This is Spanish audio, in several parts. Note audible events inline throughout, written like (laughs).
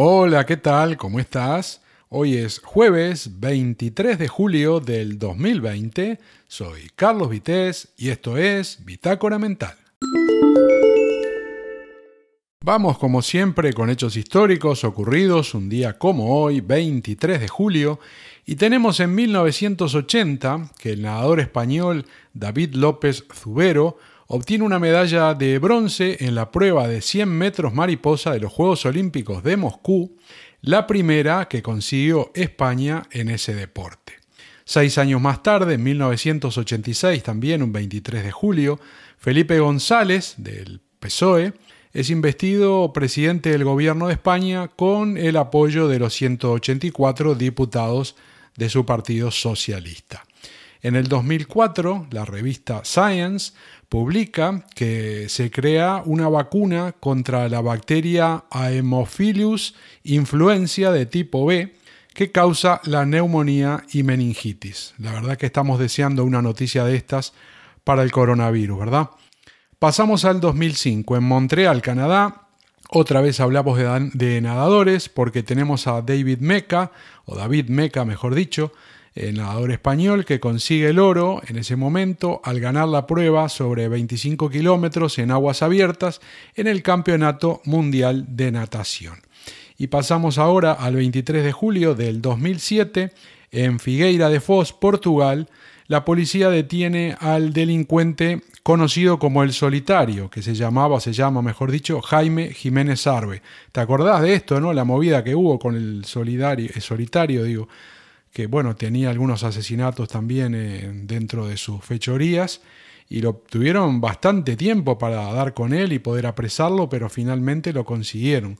Hola, ¿qué tal? ¿Cómo estás? Hoy es jueves 23 de julio del 2020. Soy Carlos Vitéz y esto es Bitácora Mental. Vamos como siempre con hechos históricos ocurridos un día como hoy, 23 de julio, y tenemos en 1980 que el nadador español David López Zubero obtiene una medalla de bronce en la prueba de 100 metros mariposa de los Juegos Olímpicos de Moscú, la primera que consiguió España en ese deporte. Seis años más tarde, en 1986, también un 23 de julio, Felipe González, del PSOE, es investido presidente del gobierno de España con el apoyo de los 184 diputados de su partido socialista. En el 2004, la revista Science publica que se crea una vacuna contra la bacteria Haemophilus influenza de tipo B que causa la neumonía y meningitis. La verdad que estamos deseando una noticia de estas para el coronavirus, ¿verdad? Pasamos al 2005. En Montreal, Canadá, otra vez hablamos de, nadadores porque tenemos a David Meca, o David Meca mejor dicho, el nadador español que consigue el oro en ese momento al ganar la prueba sobre 25 kilómetros en aguas abiertas en el Campeonato Mundial de Natación. Y pasamos ahora al 23 de julio del 2007 en Figueira de Foz, Portugal, la policía detiene al delincuente conocido como el solitario, que se llamaba, se llama, mejor dicho, Jaime Jiménez Arbe. ¿Te acordás de esto, no? La movida que hubo con el solidario, el solitario, digo, que bueno, tenía algunos asesinatos también eh, dentro de sus fechorías y lo tuvieron bastante tiempo para dar con él y poder apresarlo, pero finalmente lo consiguieron.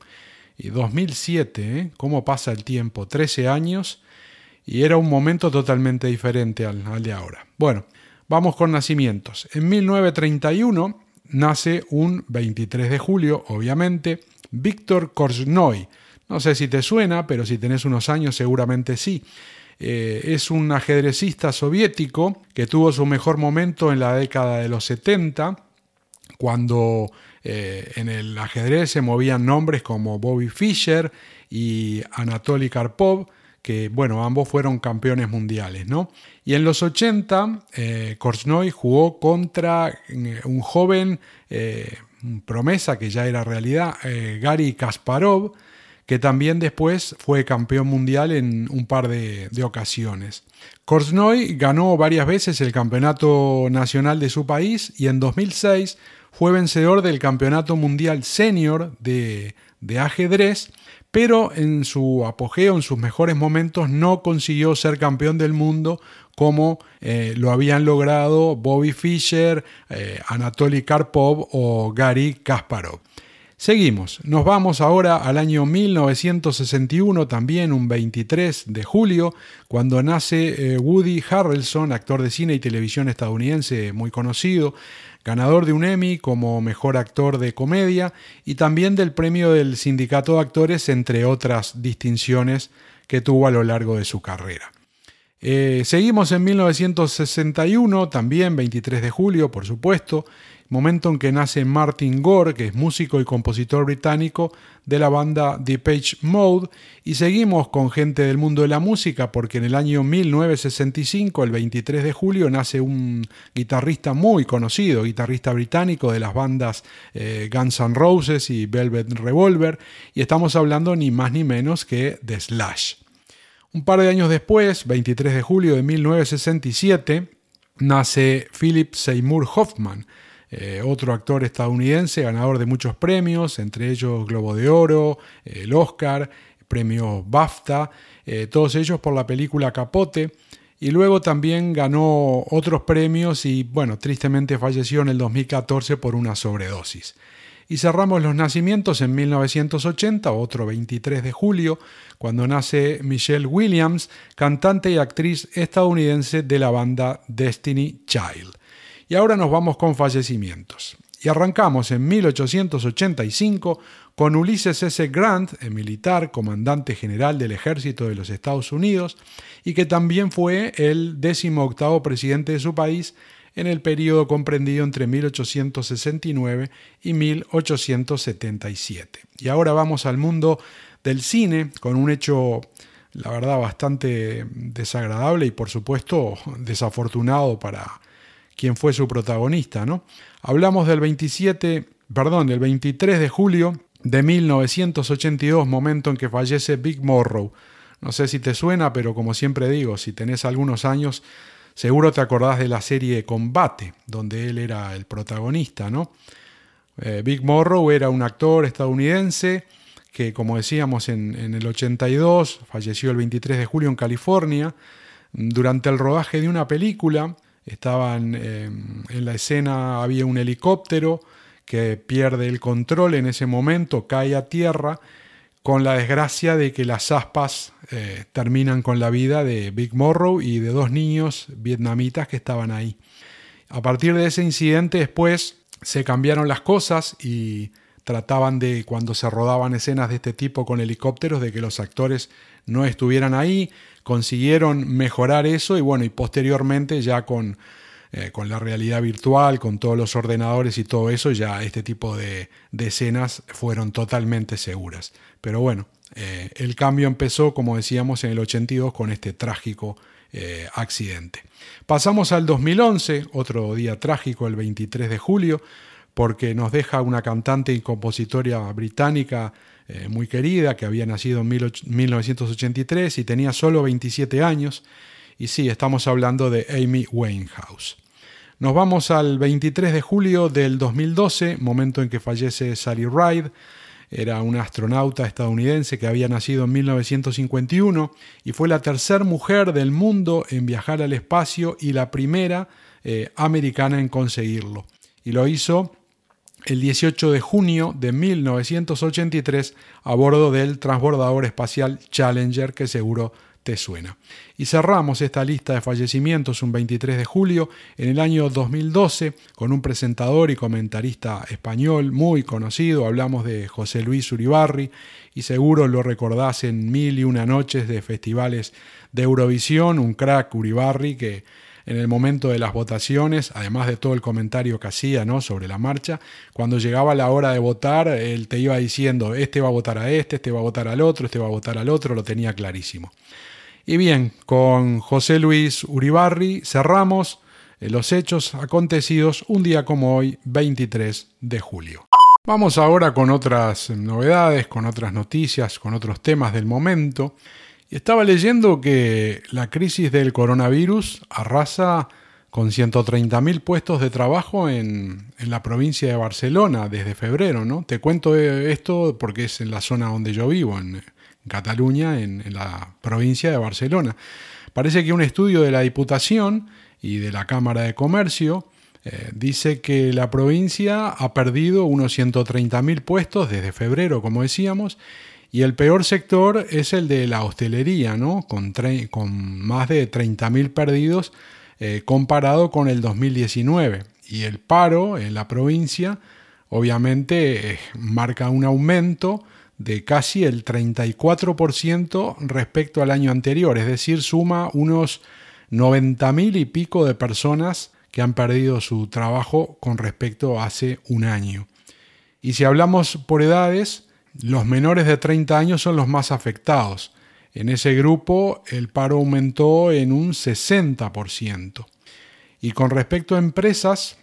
Y 2007, ¿eh? ¿cómo pasa el tiempo? 13 años y era un momento totalmente diferente al, de ahora. Bueno, vamos con nacimientos. En 1931 nace un 23 de julio, obviamente, Víctor Korchnoi. No sé si te suena, pero si tenés unos años seguramente sí. Eh, es un ajedrecista soviético que tuvo su mejor momento en la década de los 70, cuando eh, en el ajedrez se movían nombres como Bobby Fischer y Anatoly Karpov, que bueno, ambos fueron campeones mundiales, ¿no? Y en los 80, eh, jugó contra eh, un joven promesa que ya era realidad, Gary Kasparov, que también después fue campeón mundial en un par de, ocasiones. Korchnoi ganó varias veces el campeonato nacional de su país y en 2006 fue vencedor del campeonato mundial senior de, de ajedrez pero en su apogeo, en sus mejores momentos, no consiguió ser campeón del mundo como eh, lo habían logrado Bobby Fischer, eh, Anatoly Karpov o Gary Kasparov. Seguimos, nos vamos ahora al año 1961, también un 23 de julio, cuando nace eh, Woody Harrelson, actor de cine y televisión estadounidense muy conocido, ganador de un Emmy como mejor actor de comedia y también del premio del Sindicato de Actores, entre otras distinciones que tuvo a lo largo de su carrera. Eh, seguimos en 1961, también 23 de julio, por supuesto, momento en que nace Martin Gore, que es músico y compositor británico de la banda Page Mode, y seguimos con gente del mundo de la música porque en el año 1965, el 23 de julio, nace un guitarrista muy conocido, guitarrista británico de las bandas eh, Guns N' Roses y Velvet Revolver, y estamos hablando ni más ni menos que de Slash. Un par de años después, 23 de julio de 1967, nace Philip Seymour Hoffman, eh, otro actor estadounidense, ganador de muchos premios, entre ellos Globo de Oro, el Oscar, premio BAFTA, eh, todos ellos por la película Capote. Y luego también ganó otros premios y, bueno, tristemente falleció en el 2014 por una sobredosis. Y cerramos los nacimientos en 1980, otro 23 de julio, cuando nace Michelle Williams, cantante y actriz estadounidense de la banda Destiny Child. Y ahora nos vamos con fallecimientos. Y arrancamos en 1885 con Ulysses S. Grant, el militar, comandante general del ejército de los Estados Unidos, y que también fue el décimo octavo presidente de su país en el periodo comprendido entre 1869 y 1877. Y ahora vamos al mundo del cine, con un hecho, la verdad, bastante desagradable y por supuesto desafortunado para quien fue su protagonista, ¿no? Hablamos del 27, perdón, del 23 de julio de 1982, momento en que fallece Big Morrow. No sé si te suena, pero como siempre digo, si tenés algunos años, seguro te acordás de la serie Combate, donde él era el protagonista, ¿no? Eh, Big Morrow era un actor estadounidense que, como decíamos, en, en, el 82 falleció el 23 de julio en California durante el rodaje de una película Estaban em, en la escena, había un helicóptero que pierde el control en ese momento, cae a tierra, con la desgracia de que las aspas eh, terminan con la vida de Big Morrow y de dos niños vietnamitas que estaban ahí. A partir de ese incidente después se cambiaron las cosas y trataban de, cuando se rodaban escenas de este tipo con helicópteros, de que los actores no estuvieran ahí, consiguieron mejorar eso y bueno, y posteriormente ya con, eh, con la realidad virtual, con todos los ordenadores y todo eso, ya este tipo de, escenas fueron totalmente seguras. Pero bueno, eh, el cambio empezó, como decíamos, en el 82 con este trágico eh, accidente. Pasamos al 2011, otro día trágico, el 23 de julio, porque nos deja una cantante y compositora británica eh, muy querida, que había nacido en 1983 y tenía solo 27 años. Y sí, estamos hablando de Amy Winehouse. Nos vamos al 23 de julio del 2012, momento en que fallece Sally Ride. Era una astronauta estadounidense que había nacido en 1951 y fue la tercera mujer del mundo en viajar al espacio y la primera eh, americana en conseguirlo. Y lo hizo el 18 de junio de 1983 a bordo del transbordador espacial Challenger que seguro te suena. Y cerramos esta lista de fallecimientos un 23 de julio en el año 2012 con un presentador y comentarista español muy conocido, hablamos de José Luis Uribarri y seguro lo recordás en mil y una noches de festivales de Eurovisión, un crack Uribarri que en el momento de las votaciones, además de todo el comentario que hacía ¿no? sobre la marcha, cuando llegaba la hora de votar, él te iba diciendo, este va a votar a este, este va a votar al otro, este va a votar al otro, lo tenía clarísimo. Y bien, con José Luis Uribarri cerramos eh, los hechos acontecidos un día como hoy, 23 de julio. Vamos ahora con otras novedades, con otras noticias, con otros temas del momento. Y estaba leyendo que la crisis del coronavirus arrasa con 130.000 puestos de trabajo en, la provincia de Barcelona desde febrero, ¿no? Te cuento esto porque es en la zona donde yo vivo, en, Cataluña, en, la provincia de Barcelona. Parece que un estudio de la Diputación y de la Cámara de Comercio eh, dice que la provincia ha perdido unos 130.000 puestos desde febrero, como decíamos, y el peor sector es el de la hostelería, ¿no? con, más de 30.000 perdidos eh, comparado con el 2019. Y el paro en la provincia obviamente eh, marca un aumento de casi el 34% respecto al año anterior, es decir, suma unos 90.000 y pico de personas que han perdido su trabajo con respecto a hace un año. Y si hablamos por edades, los menores de 30 años son los más afectados. En ese grupo el paro aumentó en un 60%. Y con respecto a empresas,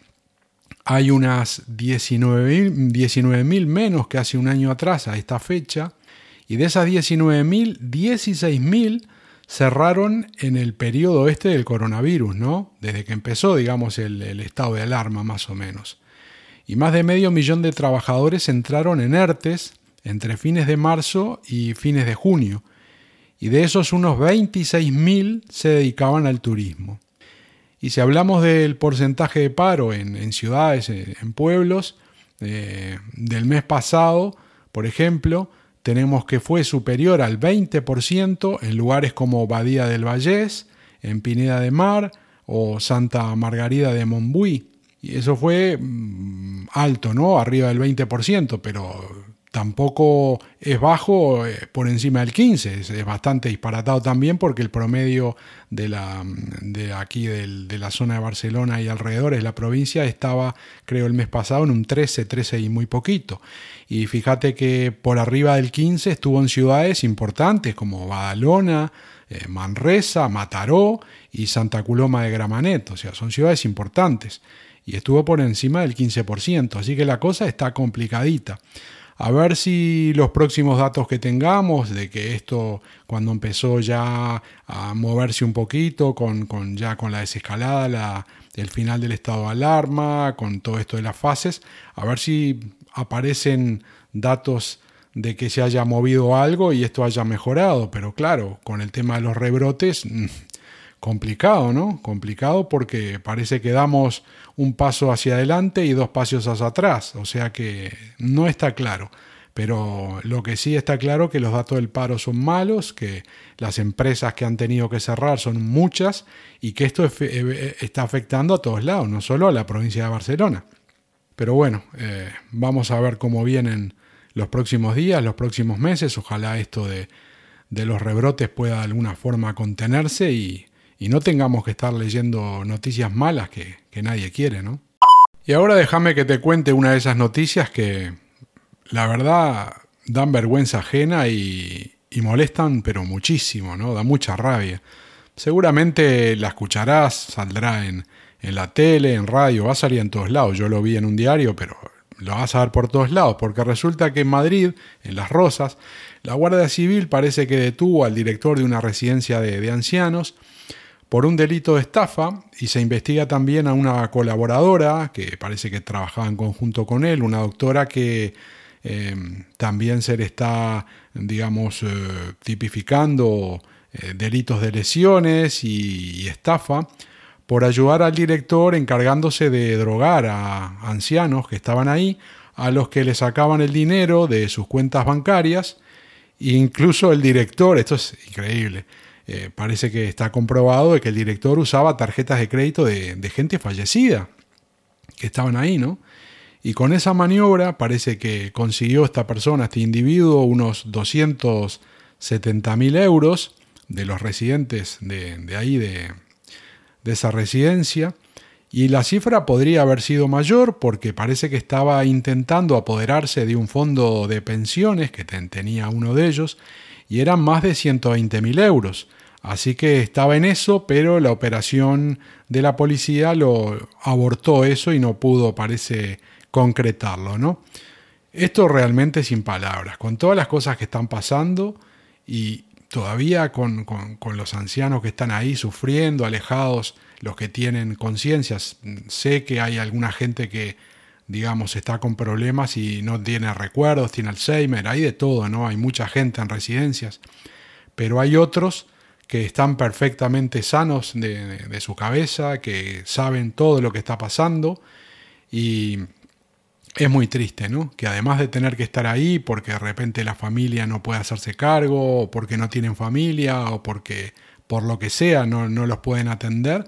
hay unas 19.000 19 menos que hace un año atrás a esta fecha. Y de esas 19.000, 16.000 cerraron en el periodo este del coronavirus, ¿no? Desde que empezó, digamos, el, el estado de alarma más o menos. Y más de medio millón de trabajadores entraron en ERTES entre fines de marzo y fines de junio, y de esos unos 26.000 se dedicaban al turismo. Y si hablamos del porcentaje de paro en, ciudades, en pueblos, eh, del mes pasado, por ejemplo, tenemos que fue superior al 20% en lugares como Badía del Vallés, en Pineda de Mar o Santa Margarida de Monbuí. Y eso fue mm, alto, ¿no? Arriba del 20%, pero tampoco es bajo eh, por encima del 15, es, bastante disparatado también porque el promedio de, la, de aquí de la zona de Barcelona y alrededores de la provincia estaba, creo, el mes pasado en un 13, 13 y muy poquito. Y fíjate que por arriba del 15 estuvo en ciudades importantes como Badalona, eh, Manresa, Mataró y Santa Coloma de Gramanet, o sea, son ciudades importantes. Y estuvo por encima del 15%, así que la cosa está complicadita. A ver si los próximos datos que tengamos de que esto cuando empezó ya a moverse un poquito con, ya con la desescalada, la, el final del estado de alarma, con todo esto de las fases, a ver si aparecen datos de que se haya movido algo y esto haya mejorado, pero claro, con el tema de los rebrotes, mm, complicado, ¿no? Complicado porque parece que damos un paso hacia adelante y dos pasos hacia atrás, o sea que no está claro. Pero lo que sí está claro que los datos del paro son malos, que las empresas que han tenido que cerrar son muchas y que esto eh, está afectando a todos lados, no solo a la provincia de Barcelona. Pero bueno, eh, vamos a ver cómo vienen los próximos días, los próximos meses. Ojalá esto de, de los rebrotes pueda de alguna forma contenerse y, y no tengamos que estar leyendo noticias malas que, nadie quiere, ¿no? Y ahora déjame que te cuente una de esas noticias que la verdad dan vergüenza ajena y, molestan, pero muchísimo, ¿no? Da mucha rabia. Seguramente la escucharás, saldrá en, en la tele, en radio, va a salir en todos lados. Yo lo vi en un diario, pero lo vas a ver por todos lados, porque resulta que en Madrid, en Las Rosas, la Guardia Civil parece que detuvo al director de una residencia de, de ancianos por un delito de estafa y se investiga también a una colaboradora que parece que trabajaba en conjunto con él, una doctora que em, también se le está, digamos, eh, tipificando eh, delitos de lesiones y, estafa por ayudar al director encargándose de drogar a ancianos que estaban ahí, a los que le sacaban el dinero de sus cuentas bancarias, e incluso el director, esto es increíble, eh, parece que está comprobado de que el director usaba tarjetas de crédito de, gente fallecida que estaban ahí, ¿no? Y con esa maniobra parece que consiguió esta persona, este individuo, unos 270 mil euros de los residentes de, ahí, de, esa residencia. Y la cifra podría haber sido mayor porque parece que estaba intentando apoderarse de un fondo de pensiones que tenía uno de ellos y eran más de 120 mil euros. Así que estaba en eso, pero la operación de la policía lo abortó eso y no pudo, parece, concretarlo, ¿no? Esto realmente sin palabras, con todas las cosas que están pasando y todavía con, con los ancianos que están ahí sufriendo, alejados, los que tienen conciencias. Sé que hay alguna gente que, digamos, está con problemas y no tiene recuerdos, tiene Alzheimer, hay de todo, ¿no? Hay mucha gente en residencias, pero hay otros que están perfectamente sanos de, su cabeza, que saben todo lo que está pasando y es muy triste, ¿no? Que además de tener que estar ahí porque de repente la familia no puede hacerse cargo, o porque no tienen familia, o porque por lo que sea no, los pueden atender,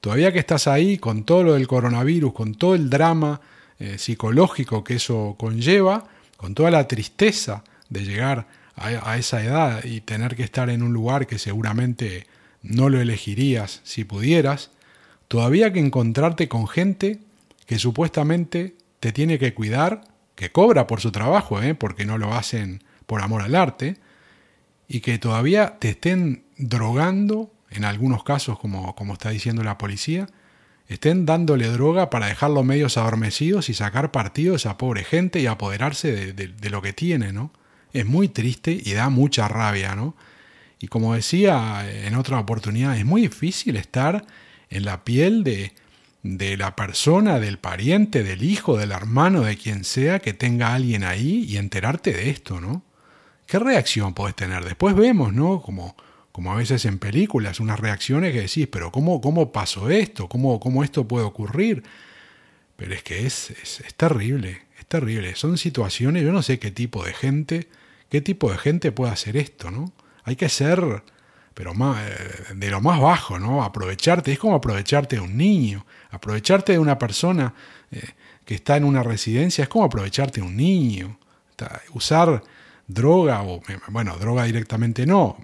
todavía que estás ahí con todo lo del coronavirus, con todo el drama eh, psicológico que eso conlleva, con toda la tristeza de llegar a, esa edad y tener que estar en un lugar que seguramente no lo elegirías si pudieras, todavía que encontrarte con gente que supuestamente te tiene que cuidar, que cobra por su trabajo, ¿eh? porque no lo hacen por amor al arte, y que todavía te estén drogando, en algunos casos como, como está diciendo la policía, estén dándole droga para dejarlos medios adormecidos y sacar partido de esa pobre gente y apoderarse de, de lo que tiene, ¿no? Es muy triste y da mucha rabia, ¿no? Y como decía en otra oportunidad, es muy difícil estar en la piel de, de la persona, del pariente, del hijo, del hermano, de quien sea que tenga alguien ahí y enterarte de esto, ¿no? ¿Qué reacción podés tener? Después vemos, ¿no? Como, como a veces en películas, unas reacciones que decís, pero ¿cómo, cómo pasó esto? ¿Cómo, ¿Cómo esto puede ocurrir? Pero es que es, es, es terrible, es terrible. Son situaciones, yo no sé qué tipo de gente ¿Qué tipo de gente puede hacer esto, no? Hay que ser, pero de lo más bajo, ¿no? Aprovecharte, es como aprovecharte de un niño, aprovecharte de una persona eh, que está en una residencia, es como aprovecharte de un niño. usar droga, o bueno, droga directamente no,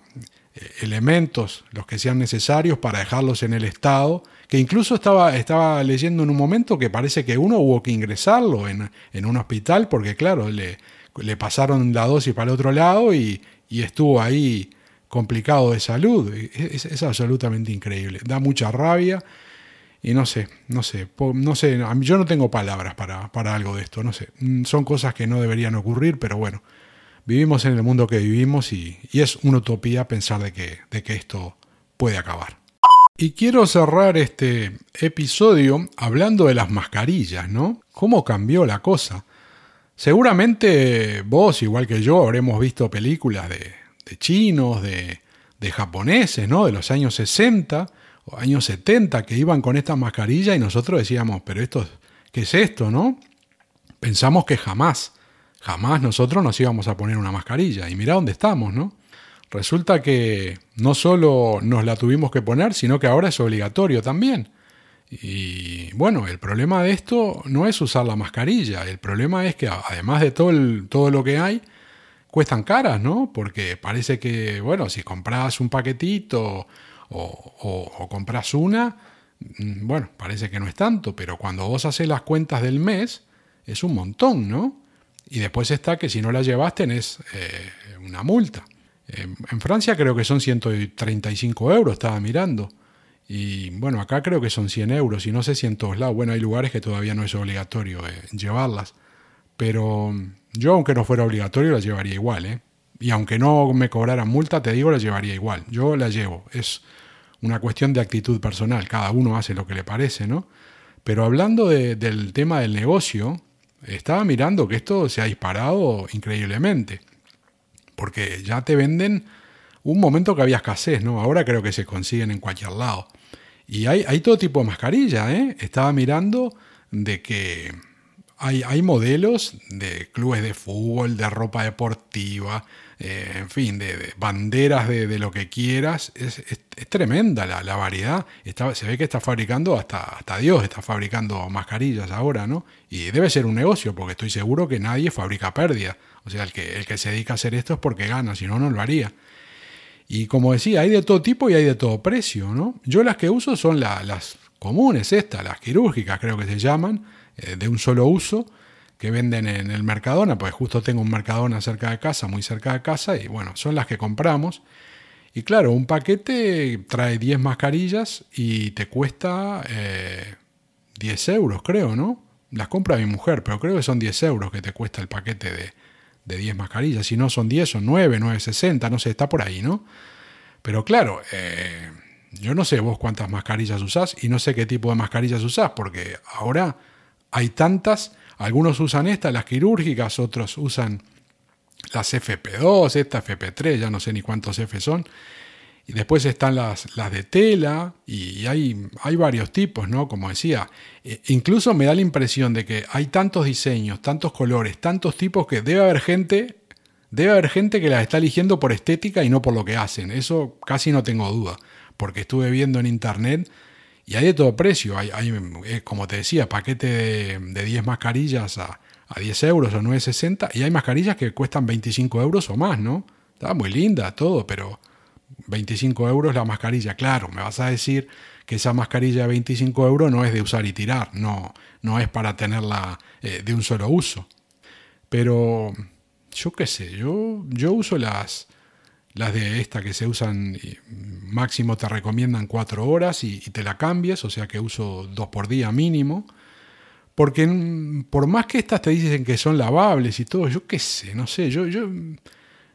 eh, elementos, los que sean necesarios para dejarlos en el estado, que incluso estaba, estaba leyendo en un momento que parece que uno hubo que ingresarlo en, en un hospital porque claro, le, le, pasaron la dosis para el otro lado y, y estuvo ahí complicado de salud. Es, es, absolutamente increíble, da mucha rabia y no sé, no sé, no sé, yo no tengo palabras para, para algo de esto, no sé, mm, son cosas que no deberían ocurrir, pero bueno vivimos en el mundo que vivimos y, es una utopía pensar de que, de que esto puede acabar. Y quiero cerrar este episodio hablando de las mascarillas, ¿no? ¿Cómo cambió la cosa? Seguramente vos, igual que yo, habremos visto películas de, chinos, de, de, japoneses, ¿no? De los años 60 o años 70 que iban con esta mascarilla y nosotros decíamos, pero esto, ¿qué es esto, no? Pensamos que jamás jamás nosotros nos íbamos a poner una mascarilla. Y mira dónde estamos, ¿no? Resulta que no solo nos la tuvimos que poner, sino que ahora es obligatorio también. Y bueno, el problema de esto no es usar la mascarilla, el problema es que además de todo, todo lo que hay, cuestan caras, ¿no? Porque parece que, bueno, si compras un paquetito o, o compras una, mm, bueno, parece que no es tanto, pero cuando vos haces las cuentas del mes, es un montón, ¿no? Y después está que si no la llevas tenés eh, una multa. en Francia creo que son 135 euros, estaba mirando. Y bueno, acá creo que son 100 euros y no sé si en todos lados. Bueno, hay lugares que todavía no es obligatorio eh, llevarlas. Pero yo, aunque no fuera obligatorio, la llevaría igual. ¿eh? Y aunque no me cobraran multa, te digo, la llevaría igual. Yo la llevo. Es una cuestión de actitud personal. Cada uno hace lo que le parece, ¿no? Pero hablando del tema del negocio, estaba mirando que esto se ha disparado increíblemente. Porque ya te venden un momento que había escasez, ¿no? Ahora creo que se consiguen en cualquier lado. Y hay, todo tipo de mascarilla, ¿eh? Estaba mirando de que hay, hay modelos de clubes de fútbol, de ropa deportiva, eh, en fin, de, banderas de, lo que quieras. Es, tremenda la, variedad. se ve que está fabricando, hasta, hasta Dios está fabricando mascarillas ahora, ¿no? Y debe ser un negocio, porque estoy seguro que nadie fabrica pérdida. O sea, el que, el que se dedica a hacer esto es porque gana, si no, no lo haría. Y como decía, hay de todo tipo y hay de todo precio, ¿no? Yo las que uso son las comunes, estas, las quirúrgicas creo que se llaman, eh, de un solo uso que venden en el Mercadona, pues justo tengo un Mercadona cerca de casa, muy cerca de casa, y bueno, son las que compramos. Y claro, un paquete trae 10 mascarillas y te cuesta 10 eh, euros, creo, ¿no? Las compra mi mujer, pero creo que son 10 euros que te cuesta el paquete de, de 10 mascarillas. Si no son 10, son 9, 9,60, no sé, está por ahí, ¿no? Pero claro, eh, yo no sé vos cuántas mascarillas usás y no sé qué tipo de mascarillas usás, porque ahora hay tantas algunos usan estas, las quirúrgicas, otros usan las FP2, esta FP3, ya no sé ni cuántos F son. Y después están las, las de tela y hay, hay varios tipos, ¿no? Como decía, e, incluso me da la impresión de que hay tantos diseños, tantos colores, tantos tipos que debe haber gente, debe haber gente que las está eligiendo por estética y no por lo que hacen. Eso casi no tengo duda, porque estuve viendo en internet y hay de todo precio. Hay, eh, como te decía, paquete de, 10 mascarillas a, 10 euros o 9,60. Y hay mascarillas que cuestan 25 euros o más, ¿no? Está muy linda todo, pero 25 euros la mascarilla. Claro, me vas a decir que esa mascarilla de 25 euros no es de usar y tirar. No, no es para tenerla eh, de un solo uso. Pero yo qué sé, yo, yo uso las, las de esta que se usan, máximo te recomiendan cuatro horas y, te la cambies, o sea que uso dos por día mínimo. Porque por más que estas te dicen que son lavables y todo, yo qué sé, no sé, yo, yo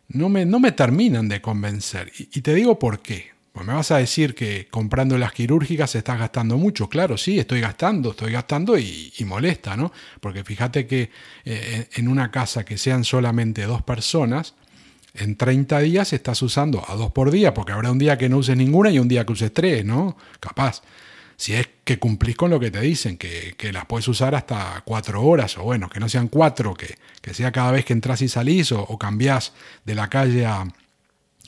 no, me, no me terminan de convencer. Y, te digo por qué. Pues me vas a decir que comprando las quirúrgicas estás gastando mucho. Claro, sí, estoy gastando, estoy gastando y, molesta, ¿no? Porque fíjate que eh, en una casa que sean solamente dos personas, en 30 días estás usando a dos por día, porque habrá un día que no uses ninguna y un día que uses tres, ¿no? Capaz. Si es que cumplís con lo que te dicen, que, las puedes usar hasta cuatro horas, o bueno, que no sean cuatro, que, que sea cada vez que entras y salís, o, cambiás de la calle a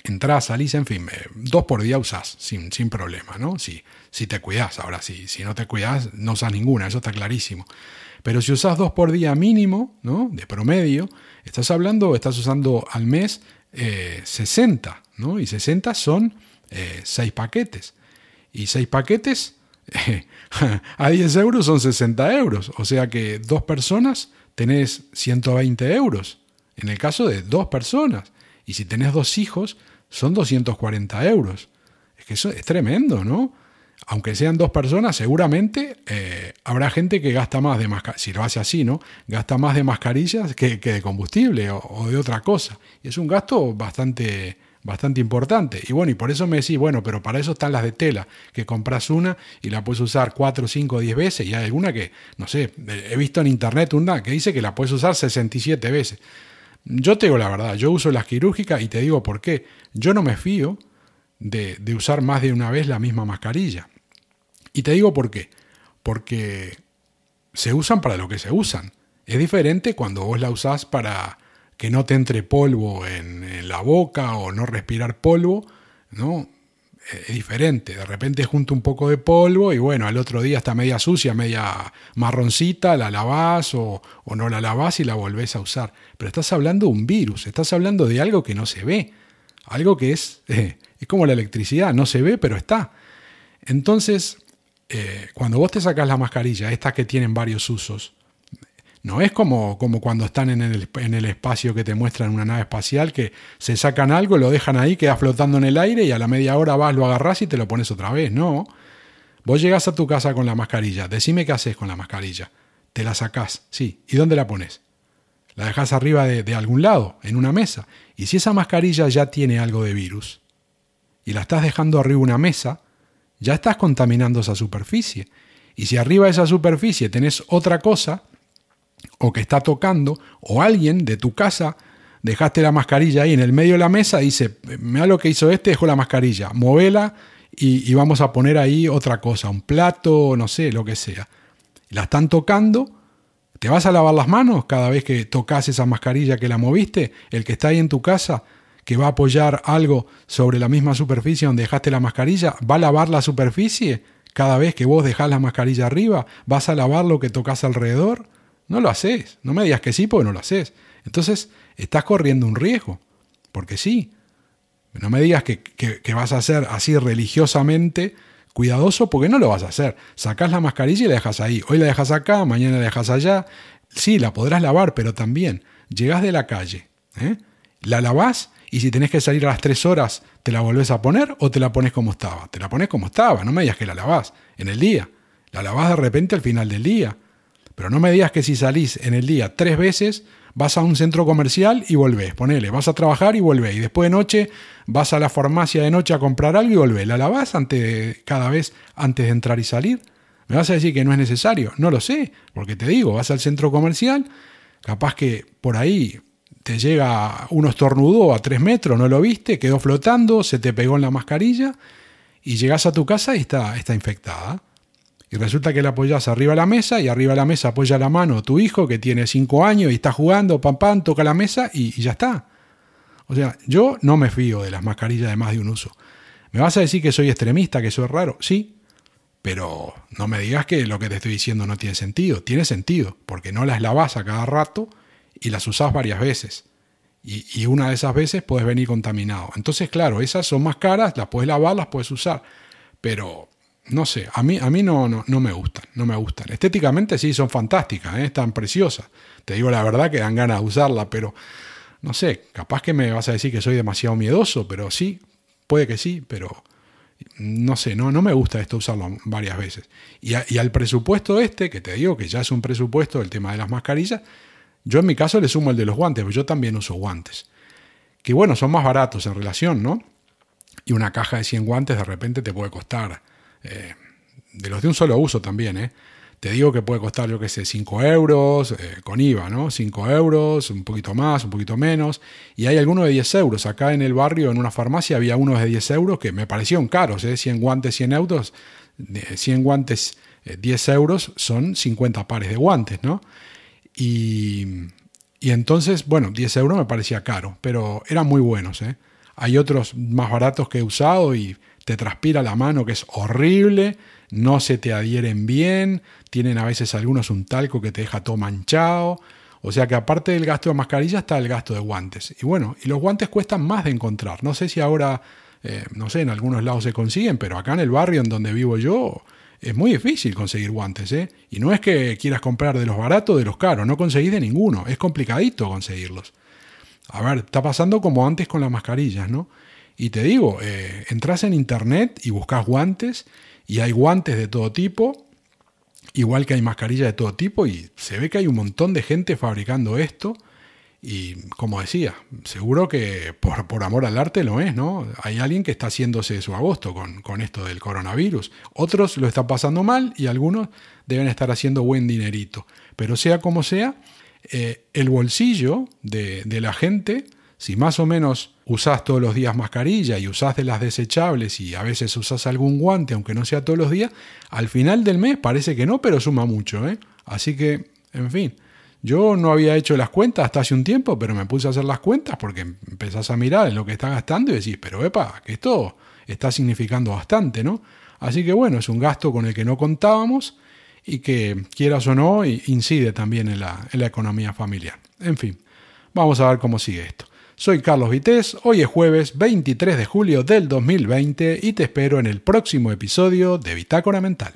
entras, salís, en fin, eh, dos por día usás, sin, sin problema, ¿no? Si, si te cuidas, ahora sí, si no te cuidas, no usas ninguna, eso está clarísimo. Pero si usas dos por día mínimo, ¿no? De promedio, estás hablando, estás usando al mes 60, eh, ¿no? Y 60 son 6 eh, paquetes. Y 6 paquetes (laughs) a 10 euros son 60 euros. O sea que dos personas tenés 120 euros. En el caso de dos personas. Y si tenés dos hijos, son 240 euros. Es que eso es tremendo, ¿no? Aunque sean dos personas, seguramente eh, habrá gente que gasta más de mascarillas, si lo hace así, ¿no? Gasta más de mascarillas que, de combustible o, de otra cosa. Y es un gasto bastante, bastante importante. Y bueno, y por eso me decís, bueno, pero para eso están las de tela, que compras una y la puedes usar 4, 5, 10 veces. Y hay alguna que, no sé, he visto en internet una que dice que la puedes usar 67 veces. Yo te digo la verdad, yo uso las quirúrgicas y te digo por qué. Yo no me fío de, de usar más de una vez la misma mascarilla. Y te digo por qué. Porque se usan para lo que se usan. Es diferente cuando vos la usás para que no te entre polvo en, la boca o no respirar polvo, ¿no? Es diferente. De repente junto un poco de polvo y bueno, al otro día está media sucia, media marroncita, la lavás o, no la lavás y la volvés a usar. Pero estás hablando de un virus, estás hablando de algo que no se ve. Algo que es, (laughs) es como la electricidad, no se ve, pero está. Entonces, eh, cuando vos te sacas la mascarilla, estas que tienen varios usos, no es como, como cuando están en el, en el, espacio que te muestran una nave espacial que se sacan algo, lo dejan ahí, queda flotando en el aire y a la media hora vas, lo agarras y te lo pones otra vez. No. Vos llegás a tu casa con la mascarilla, decime qué haces con la mascarilla. Te la sacás, sí. ¿Y dónde la pones? La dejas arriba de, de algún lado, en una mesa. Y si esa mascarilla ya tiene algo de virus y la estás dejando arriba una mesa, ya estás contaminando esa superficie. Y si arriba de esa superficie tenés otra cosa, o que está tocando, o alguien de tu casa, dejaste la mascarilla ahí en el medio de la mesa, dice, mira lo que hizo este, dejó la mascarilla, movela y, y vamos a poner ahí otra cosa, un plato, no sé, lo que sea. La están tocando, ¿te vas a lavar las manos cada vez que tocas esa mascarilla que la moviste? El que está ahí en tu casa, que va a apoyar algo sobre la misma superficie donde dejaste la mascarilla, va a lavar la superficie cada vez que vos dejás la mascarilla arriba, vas a lavar lo que tocas alrededor. No lo haces, no me digas que sí porque no lo haces. Entonces estás corriendo un riesgo, porque sí. No me digas que, que, vas a ser así religiosamente cuidadoso porque no lo vas a hacer. Sacás la mascarilla y la dejas ahí. Hoy la dejas acá, mañana la dejas allá. Sí, la podrás lavar, pero también llegás de la calle, ¿eh? la lavás y si tenés que salir a las 3 horas, ¿te la volvés a poner o te la pones como estaba? Te la pones como estaba, no me digas que la lavás en el día. La lavás de repente al final del día. Pero no me digas que si salís en el día tres veces, vas a un centro comercial y volvés. Ponele, vas a trabajar y volvés. Y después de noche vas a la farmacia de noche a comprar algo y volvés. ¿La lavás antes cada vez antes de entrar y salir? ¿Me vas a decir que no es necesario? No lo sé, porque te digo, vas al centro comercial, capaz que por ahí te llega un estornudo a tres metros, no lo viste, quedó flotando, se te pegó en la mascarilla y llegas a tu casa y está, está infectada. Y resulta que la apoyas arriba de la mesa y arriba de la mesa apoya la mano tu hijo que tiene cinco años y está jugando, pam, pam, toca la mesa y, y ya está. O sea, yo no me fío de las mascarillas de más de un uso. ¿Me vas a decir que soy extremista, que es raro? Sí, pero no me digas que lo que te estoy diciendo no tiene sentido. Tiene sentido, porque no las lavas a cada rato y las usás varias veces. Y, una de esas veces puedes venir contaminado. Entonces, claro, esas son más caras, las puedes lavar, las puedes usar. Pero, no sé, a mí, a mí no, no, no me gustan, no me gustan. Estéticamente sí, son fantásticas, ¿eh? están preciosas. Te digo la verdad que dan ganas de usarla, pero no sé, capaz que me vas a decir que soy demasiado miedoso, pero sí, puede que sí, pero no sé, no, no me gusta esto usarlo varias veces. Y, al presupuesto este, que te digo que ya es un presupuesto, el tema de las mascarillas, yo en mi caso le sumo el de los guantes, porque yo también uso guantes. Que bueno, son más baratos en relación, ¿no? Y una caja de 100 guantes de repente te puede costar, eh, de los de un solo uso también, ¿eh? Te digo que puede costar, yo qué sé, 5 euros, eh, con IVA, ¿no? 5 euros, un poquito más, un poquito menos. Y hay algunos de 10 euros. Acá en el barrio, en una farmacia, había unos de 10 euros que me parecieron caros, ¿eh? 100 guantes, 100 euros. 100 guantes, 10 eh, euros son 50 pares de guantes, ¿no? Y, entonces, bueno, 10 euros me parecía caro, pero eran muy buenos. ¿eh? Hay otros más baratos que he usado y te transpira la mano que es horrible, no se te adhieren bien, tienen a veces algunos un talco que te deja todo manchado. O sea que aparte del gasto de mascarilla está el gasto de guantes. Y bueno, y los guantes cuestan más de encontrar. No sé si ahora, eh, no sé, en algunos lados se consiguen, pero acá en el barrio en donde vivo yo es muy difícil conseguir guantes. ¿eh? Y no es que quieras comprar de los baratos o de los caros, no conseguís de ninguno. Es complicadito conseguirlos. A ver, está pasando como antes con las mascarillas, ¿no? Y te digo, eh, entras en internet y buscas guantes y hay guantes de todo tipo igual que hay mascarillas de todo tipo y se ve que hay un montón de gente fabricando esto y como decía, seguro que por, amor al arte lo es, ¿no? Hay alguien que está haciéndose su agosto con, con esto del coronavirus. Otros lo están pasando mal y algunos deben estar haciendo buen dinerito. Pero sea como sea, eh, el bolsillo de, de la gente si más o menos usás todos los días mascarilla y usás de las desechables y a veces usás algún guante, aunque no sea todos los días, al final del mes parece que no, pero suma mucho. ¿eh? Así que, en fin, yo no había hecho las cuentas hasta hace un tiempo, pero me puse a hacer las cuentas porque empezás a mirar en lo que estás gastando y decís, pero epa, que esto está significando bastante, ¿no? Así que bueno, es un gasto con el que no contábamos y que, quieras o no, incide también en la economía familiar. En fin, vamos a ver cómo sigue esto. Soy Carlos Vitéz, hoy es jueves 23 de julio del 2020 y te espero en el próximo episodio de Bitácora Mental.